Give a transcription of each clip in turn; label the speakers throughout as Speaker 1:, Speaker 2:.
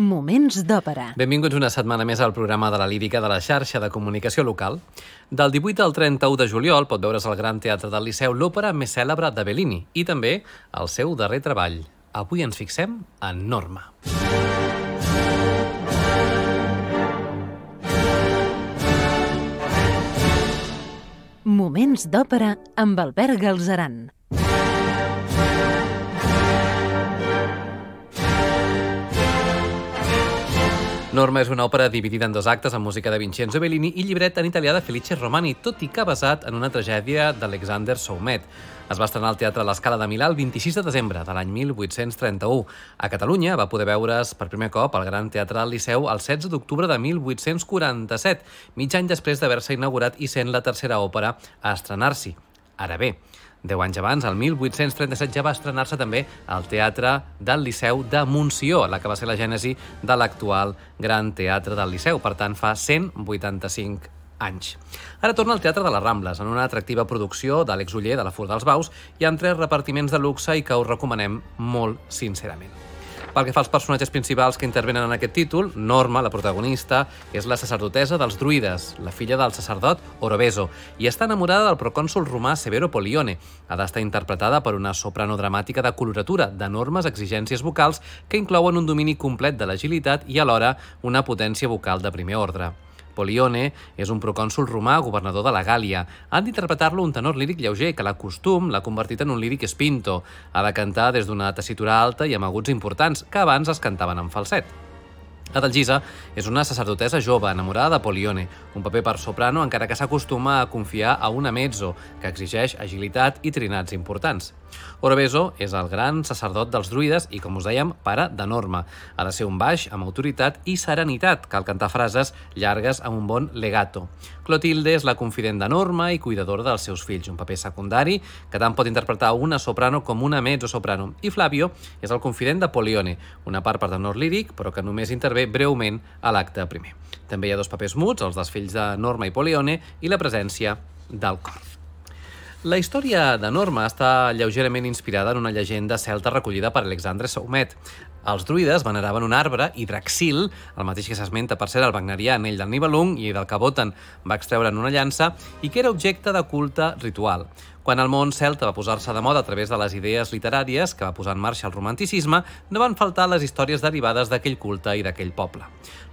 Speaker 1: Moments d'òpera.
Speaker 2: Benvinguts una setmana més al programa de la lírica de la xarxa de comunicació local. Del 18 al 31 de juliol pot veure's al Gran Teatre del Liceu l'òpera més cèlebre de Bellini i també el seu darrer treball. Avui ens fixem en Norma.
Speaker 1: Moments d'òpera amb Albert Galzeran.
Speaker 2: Norma és una òpera dividida en dos actes amb música de Vincenzo Bellini i llibret en italià de Felice Romani, tot i que basat en una tragèdia d'Alexander Soumet. Es va estrenar al Teatre l'Escala de Milà el 26 de desembre de l'any 1831. A Catalunya va poder veure's per primer cop al Gran Teatre Liceu el 16 d'octubre de 1847, mig any després d'haver-se inaugurat i sent la tercera òpera a estrenar-s'hi. Ara bé, Deu anys abans, el 1837, ja va estrenar-se també al Teatre del Liceu de Montsió, la que va ser la gènesi de l'actual Gran Teatre del Liceu. Per tant, fa 185 anys. Ara torna al Teatre de les Rambles, en una atractiva producció d'Àlex Uller de la Fur dels Baus i amb tres repartiments de luxe i que us recomanem molt sincerament. Pel que fa als personatges principals que intervenen en aquest títol, Norma, la protagonista, és la sacerdotesa dels druides, la filla del sacerdot Orobeso, i està enamorada del procònsul romà Severo Polione. Ha d'estar interpretada per una soprano dramàtica de coloratura, d'enormes exigències vocals que inclouen un domini complet de l'agilitat i alhora una potència vocal de primer ordre. Polione és un procònsul romà governador de la Gàlia. Han d'interpretar-lo un tenor líric lleuger que l'acostum l'ha convertit en un líric espinto. Ha de cantar des d'una tessitura alta i amb aguts importants, que abans es cantaven en falset. Adalgisa és una sacerdotesa jove enamorada de Polione, un paper per soprano encara que s'acostuma a confiar a una mezzo, que exigeix agilitat i trinats importants. Orobeso és el gran sacerdot dels druides i, com us dèiem, pare de Norma. Ha de ser un baix amb autoritat i serenitat. Cal cantar frases llargues amb un bon legato. Clotilde és la confident de Norma i cuidadora dels seus fills, un paper secundari que tant pot interpretar una soprano com una mezzo-soprano. I Flavio és el confident de Polione, una part per tenor líric, però que només intervé breument a l'acte primer. També hi ha dos papers muts, els dels fills de Norma i Polione, i la presència del cor. La història de Norma està lleugerament inspirada en una llegenda celta recollida per Alexandre Soumet. Els druides veneraven un arbre, Hidraxil, el mateix que s'esmenta per ser el wagnerià anell del Nibelung i del que Botan va extreure en una llança, i que era objecte de culte ritual. Quan el món celta va posar-se de moda a través de les idees literàries que va posar en marxa el romanticisme, no van faltar les històries derivades d'aquell culte i d'aquell poble.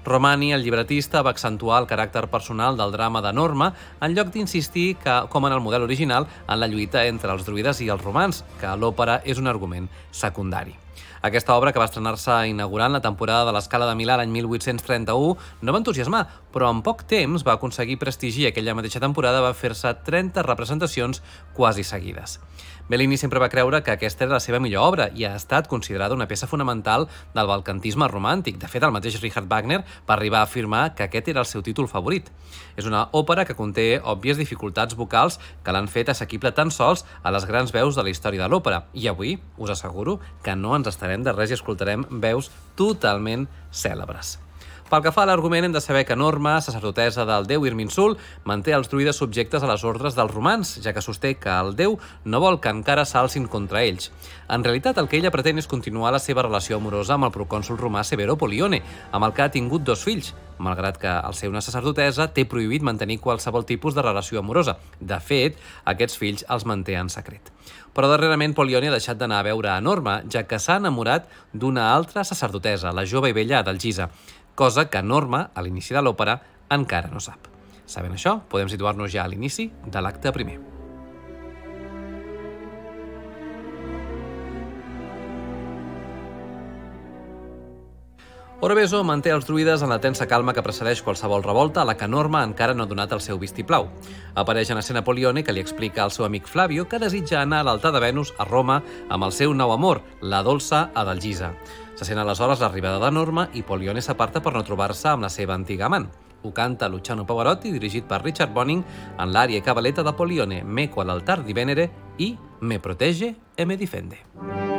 Speaker 2: Romani, el llibretista, va accentuar el caràcter personal del drama de Norma en lloc d'insistir que, com en el model original, en la lluita entre els druides i els romans, que l'òpera és un argument secundari. Aquesta obra, que va estrenar-se inaugurant la temporada de l'Escala de Milà l'any 1831, no va entusiasmar, però en poc temps va aconseguir prestigi i aquella mateixa temporada va fer-se 30 representacions quasi seguides. Bellini sempre va creure que aquesta era la seva millor obra i ha estat considerada una peça fonamental del balcantisme romàntic. De fet, el mateix Richard Wagner va arribar a afirmar que aquest era el seu títol favorit. És una òpera que conté òbvies dificultats vocals que l'han fet assequible tan sols a les grans veus de la història de l'òpera. I avui us asseguro que no ens estarem de res i escoltarem veus totalment cèlebres. Pel que fa a l'argument, hem de saber que Norma, sacerdotesa del déu Irminsul, manté els druides subjectes a les ordres dels romans, ja que sosté que el déu no vol que encara s'alcin contra ells. En realitat, el que ella pretén és continuar la seva relació amorosa amb el procònsul romà Severo Polione, amb el que ha tingut dos fills, malgrat que al ser una sacerdotesa té prohibit mantenir qualsevol tipus de relació amorosa. De fet, aquests fills els manté en secret. Però darrerament Polione ha deixat d'anar a veure a Norma, ja que s'ha enamorat d'una altra sacerdotesa, la jove i vella Adalgisa cosa que Norma, a l'inici de l'òpera, encara no sap. Sabent això, podem situar-nos ja a l'inici de l'acte primer. Orobeso manté els druides en la tensa calma que precedeix qualsevol revolta a la que Norma encara no ha donat el seu vistiplau. Apareix en escena Polione que li explica al seu amic Flavio que desitja anar a l'altar de Venus a Roma amb el seu nou amor, la dolça Adalgisa. Se sent aleshores l'arribada de Norma i Polione s'aparta per no trobar-se amb la seva antiga amant. Ho canta Luciano Pavarotti, dirigit per Richard Bonning, en l'àrea cabaleta de Polione, Meco all'altar di Venere i Me protege e me difende.
Speaker 3: Meco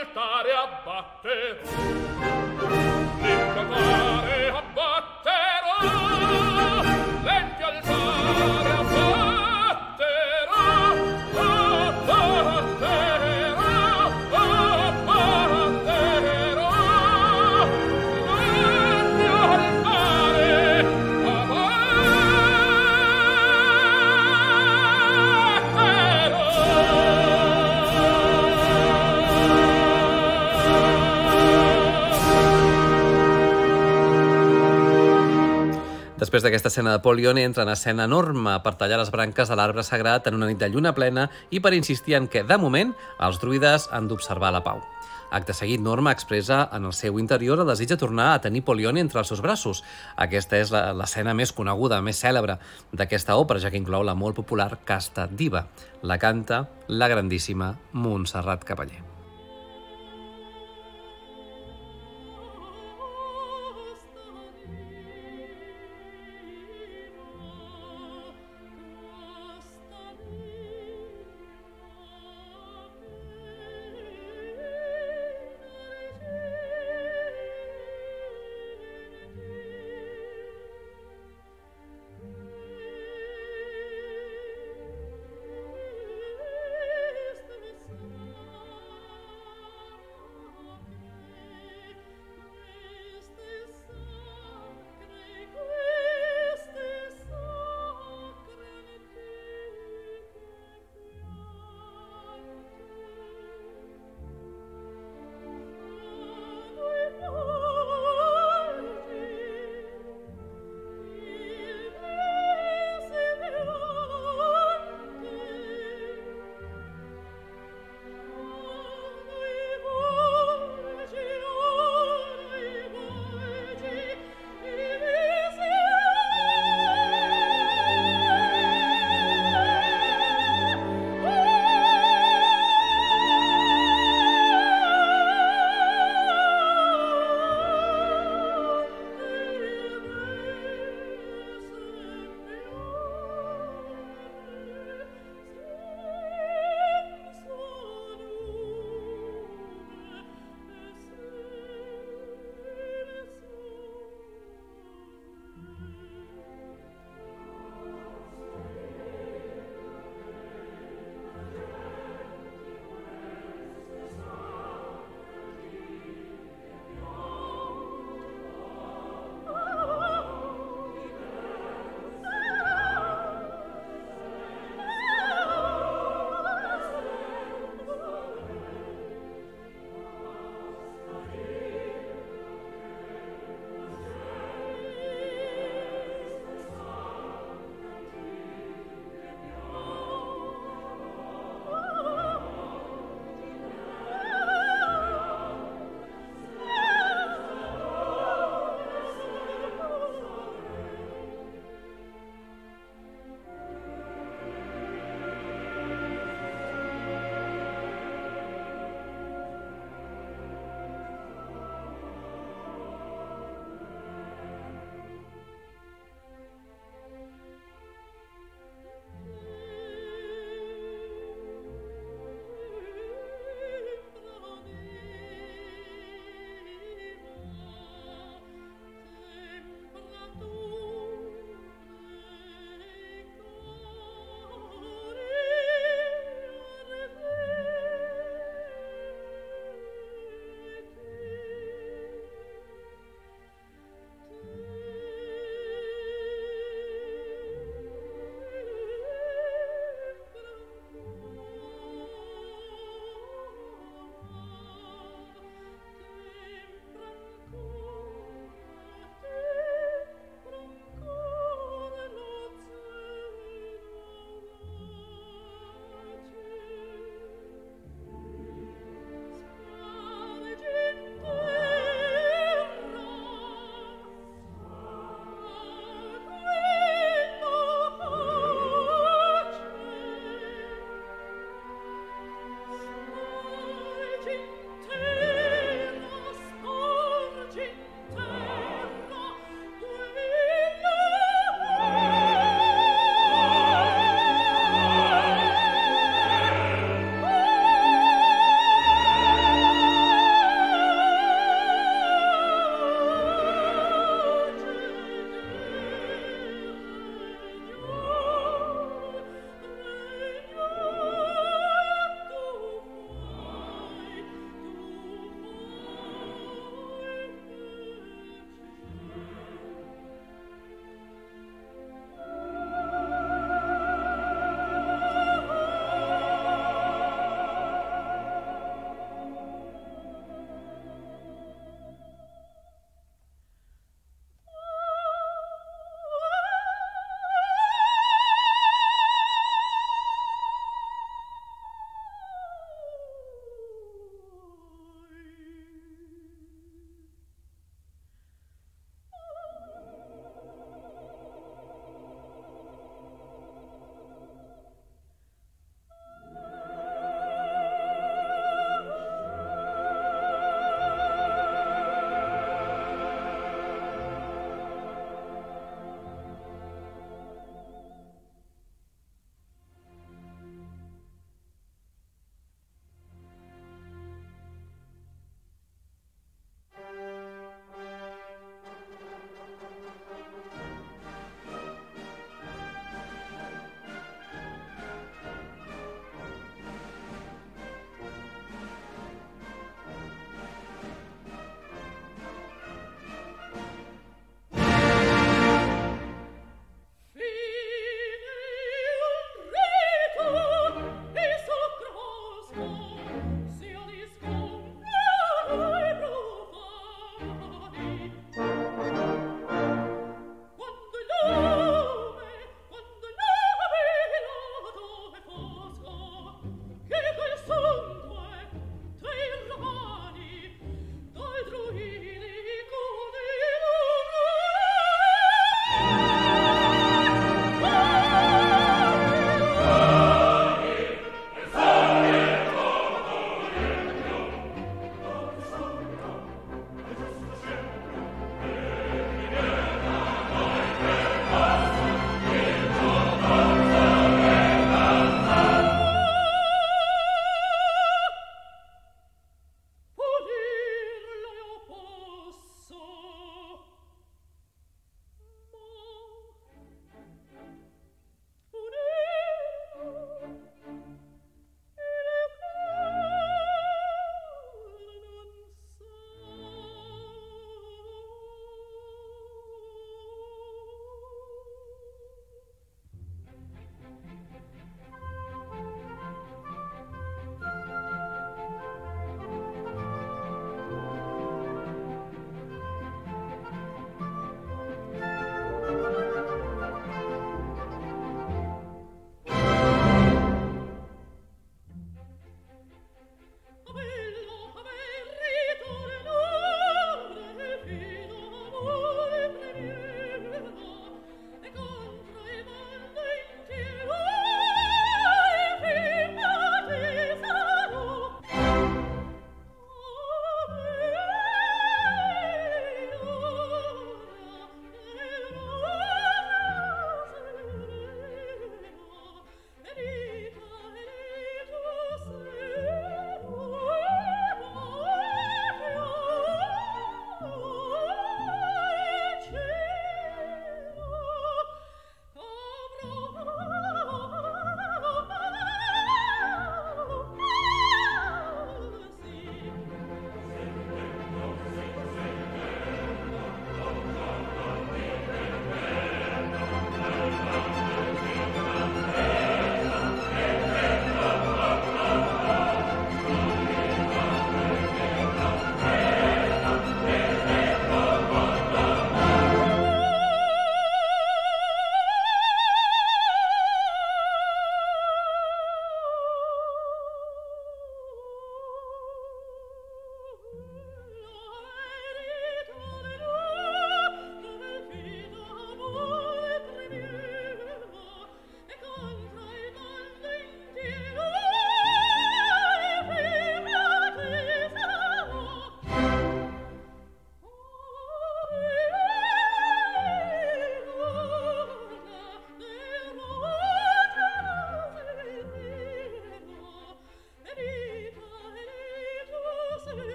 Speaker 3: l'altare abbatte. L'incanare
Speaker 2: Després d'aquesta escena de Polione entra en escena enorme per tallar les branques de l'arbre sagrat en una nit de lluna plena i per insistir en que, de moment, els druides han d'observar la pau. Acte seguit, Norma expressa en el seu interior el desig de tornar a tenir Polione entre els seus braços. Aquesta és l'escena més coneguda, més cèlebre d'aquesta òpera, ja que inclou la molt popular Casta Diva. La canta la grandíssima Montserrat Cavaller.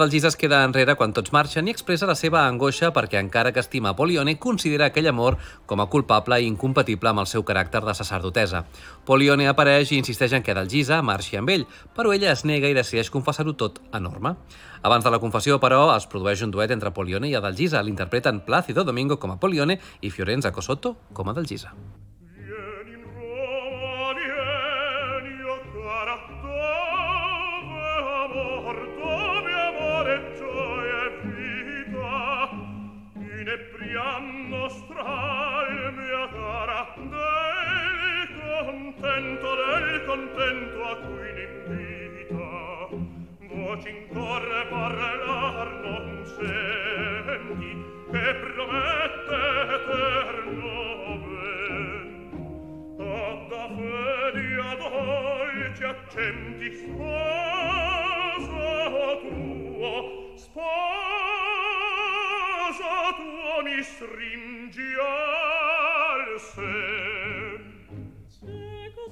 Speaker 2: Adalgisa es queda enrere quan tots marxen i expressa la seva angoixa perquè encara que estima Polione, considera aquell amor com a culpable i incompatible amb el seu caràcter de sacerdotesa. Polione apareix i insisteix en que Adalgisa marxi amb ell, però ella es nega i decideix confessar-ho tot a Norma. Abans de la confessió, però, es produeix un duet entre Polione i Adalgisa. L'interpreten Plácido Domingo com a Polione i Fiorenza Cosotto com a Adalgisa.
Speaker 3: contento a cui l'invita voci in corre parlar non senti che promette eterno ben ad da fedi a dolci accenti sposo tuo sposo tuo mi stringi al seno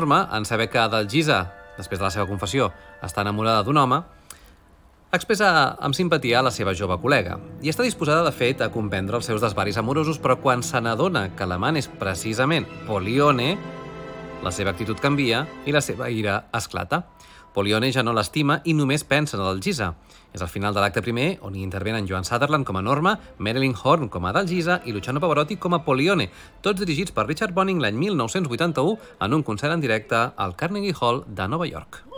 Speaker 2: Norma, en saber que Adalgisa, després de la seva confessió, està enamorada d'un home, expressa amb simpatia la seva jove col·lega i està disposada, de fet, a comprendre els seus desvaris amorosos, però quan se n'adona que l'amant és precisament Polione, la seva actitud canvia i la seva ira esclata. Polione ja no l'estima i només pensa en Adalgisa. És al final de l'acte primer on hi intervenen Joan Sutherland com a Norma, Marilyn Horn com a Adalgisa i Luciano Pavarotti com a Polione, tots dirigits per Richard Bonning l'any 1981 en un concert en directe al Carnegie Hall de Nova York.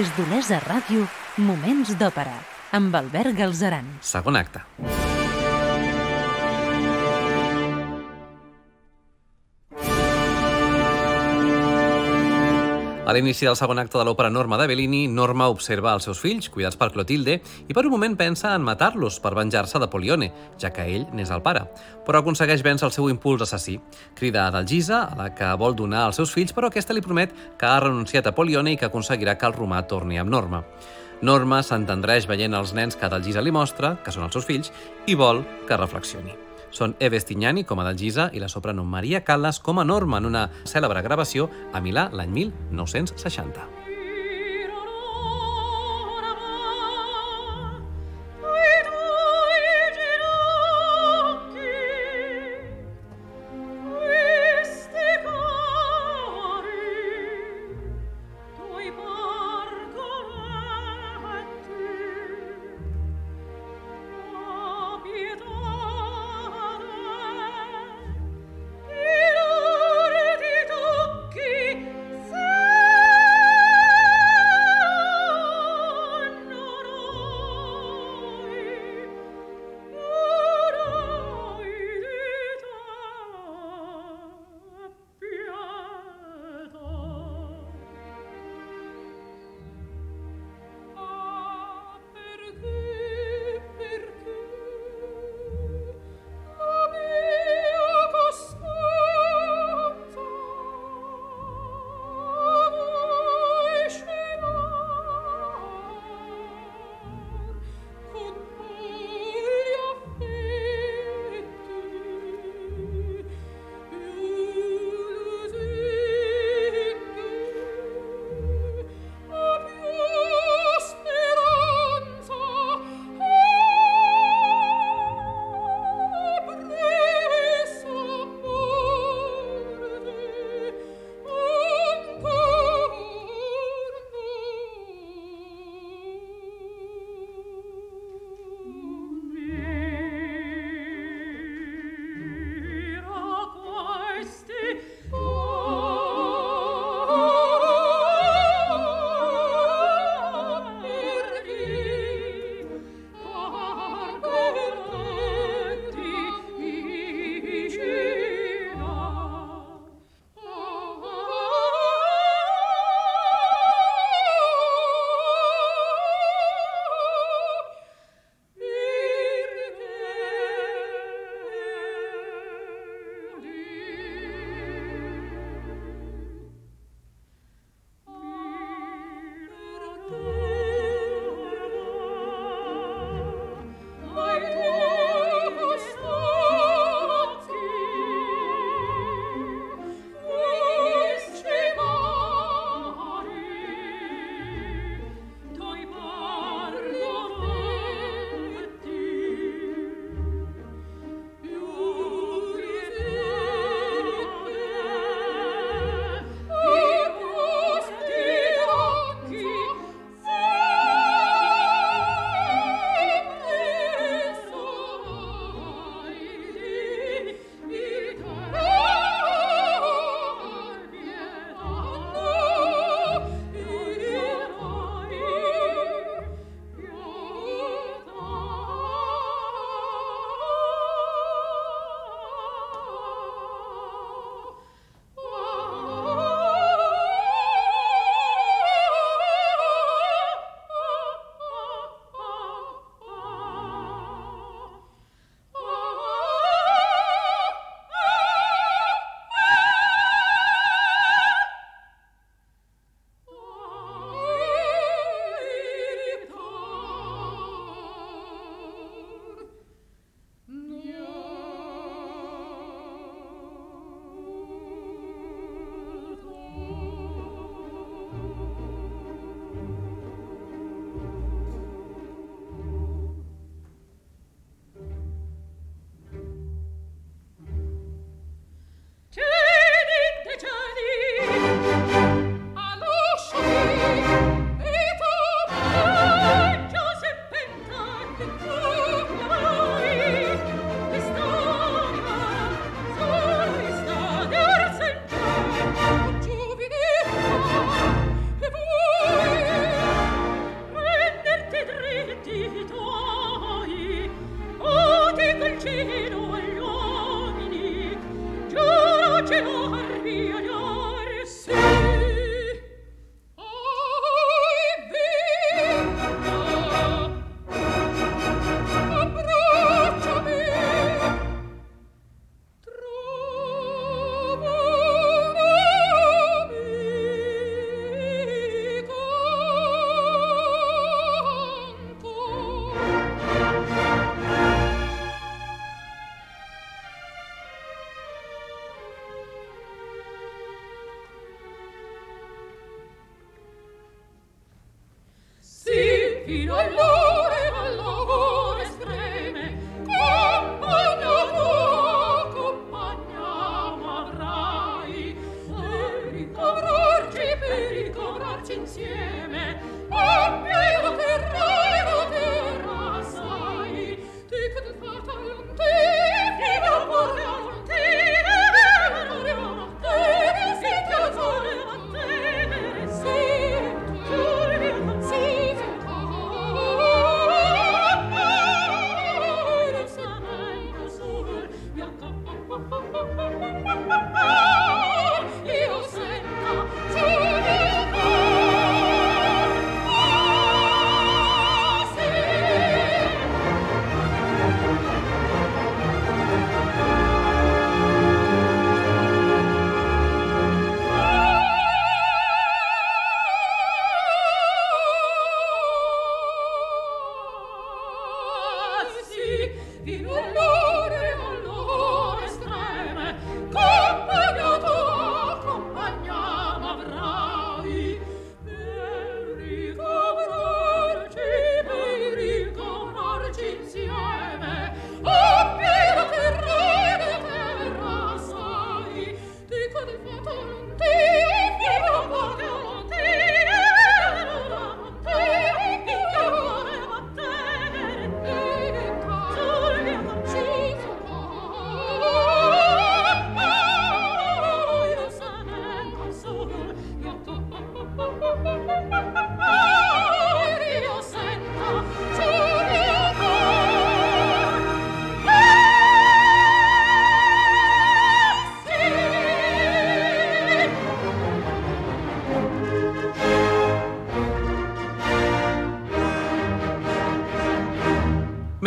Speaker 1: Des d'Olesa Ràdio, Moments d'Òpera, amb Albert Galzeran.
Speaker 2: Segon acte. A l'inici del segon acte de l'òpera Norma de Bellini, Norma observa els seus fills, cuidats per Clotilde, i per un moment pensa en matar-los per venjar-se de Polione, ja que ell n'és el pare. Però aconsegueix vèncer el seu impuls assassí. Crida a Dalgisa, a la que vol donar als seus fills, però aquesta li promet que ha renunciat a Polione i que aconseguirà que el romà torni amb Norma. Norma s'entendreix veient els nens que Dalgisa li mostra, que són els seus fills, i vol que reflexioni. Són Eve Stignani com a Dalgisa i la soprano Maria Callas com a Norma en una cèlebre gravació a Milà l'any 1960.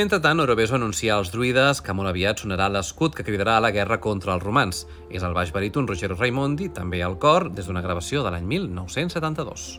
Speaker 3: Mentrestant, Orobeso anuncia als druides que molt aviat sonarà l'escut que cridarà a la guerra contra els romans. És el baix baríton Ruggero Raimondi, també al cor, des d'una gravació de l'any 1972.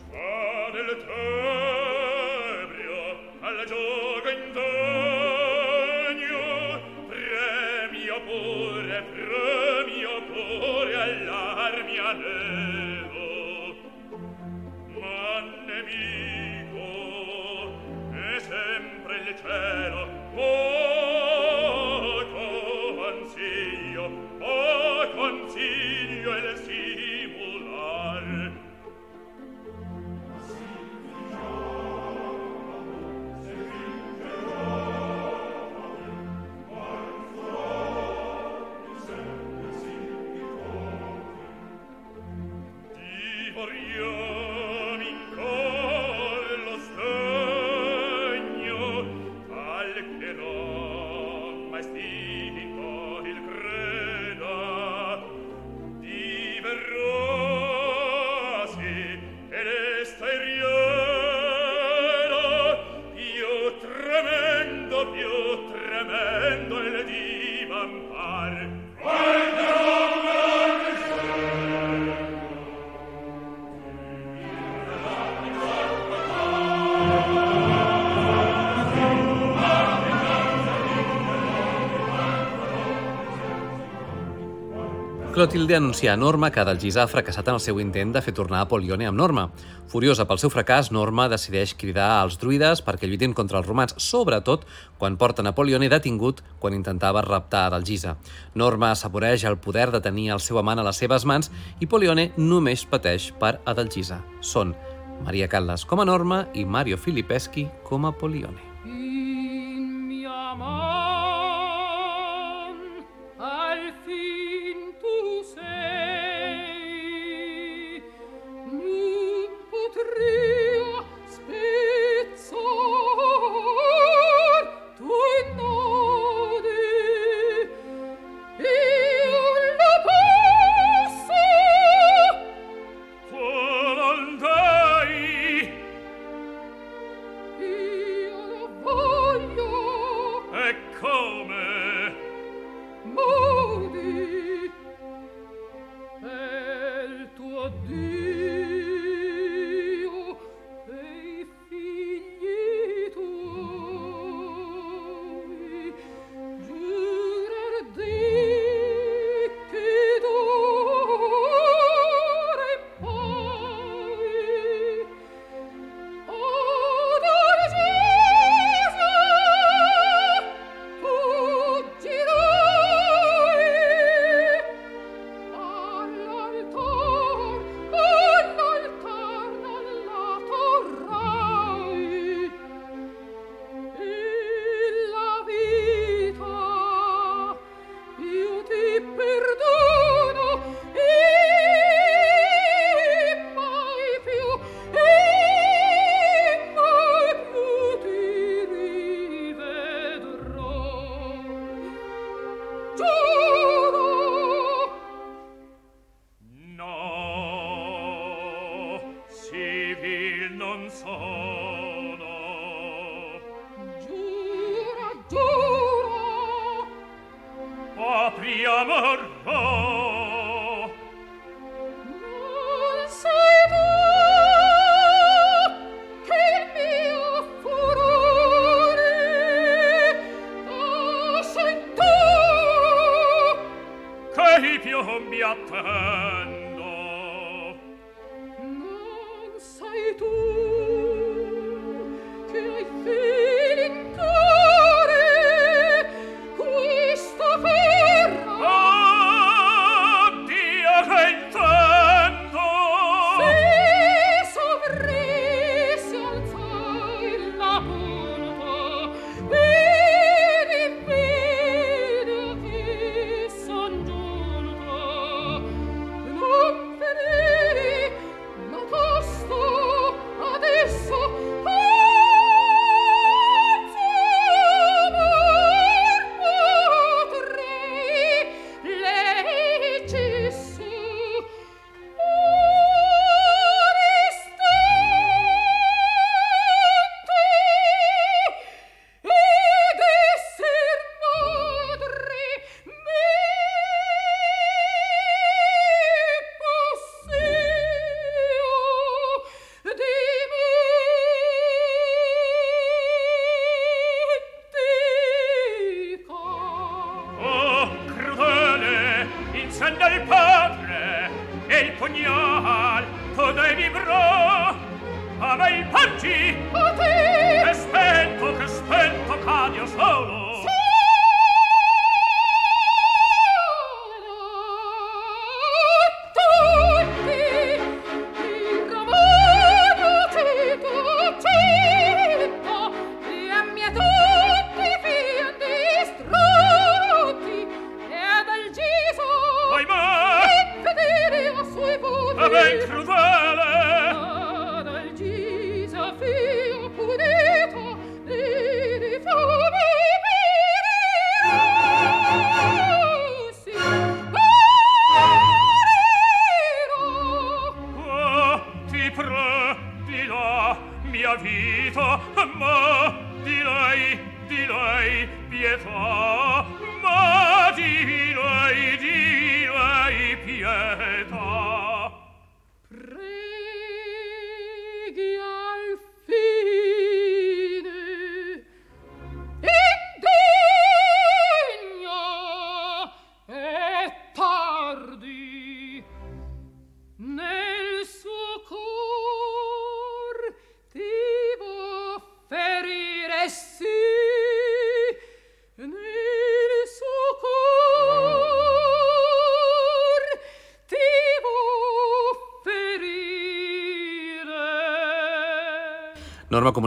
Speaker 3: Clotilde anuncia a Norma que Adalgisa ha fracassat en el seu intent de fer tornar a Polione amb Norma. Furiosa pel seu fracàs, Norma decideix cridar als druides perquè lluitin contra els romans, sobretot quan porten a Polione detingut quan intentava raptar Adalgisa. Norma assaboreix el poder de tenir el seu amant a les seves mans i Polione només pateix per Adalgisa. Són Maria Callas com a Norma i Mario Filipeschi com a Polione.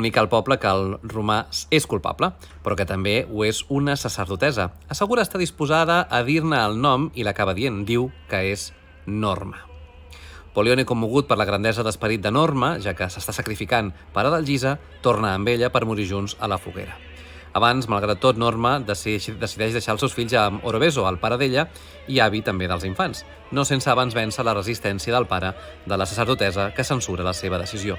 Speaker 2: Comunica al poble que el romà és culpable, però que també ho és una sacerdotesa. Assegura estar disposada a dir-ne el nom i l'acaba dient. Diu que és Norma. Polione, commogut per la grandesa d'esperit de Norma, ja que s'està sacrificant per Adalgisa, torna amb ella per morir junts a la foguera. Abans, malgrat tot, Norma decideix, deixar els seus fills amb Orobeso, el pare d'ella, i avi també dels infants, no sense abans vèncer la resistència del pare de la sacerdotesa que censura la seva decisió.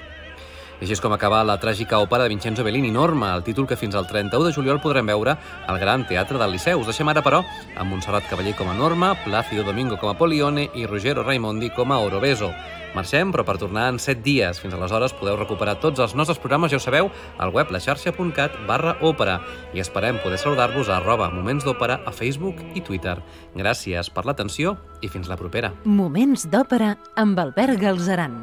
Speaker 2: Així és com acaba la tràgica òpera de Vincenzo Bellini, Norma, el títol que fins al 31 de juliol podrem veure al Gran Teatre del Liceu. Us deixem ara, però, amb Montserrat Cavaller com a Norma, Plácido Domingo com a Polione i Ruggero Raimondi com a Orobeso. Marxem, però per tornar en 7 dies. Fins aleshores podeu recuperar tots els nostres programes, ja ho sabeu, al web laxarxa.cat barra òpera i esperem poder saludar-vos a arroba Moments d'Òpera a Facebook i Twitter. Gràcies per l'atenció i fins la propera.
Speaker 1: Moments d'òpera amb Albert Galzeran.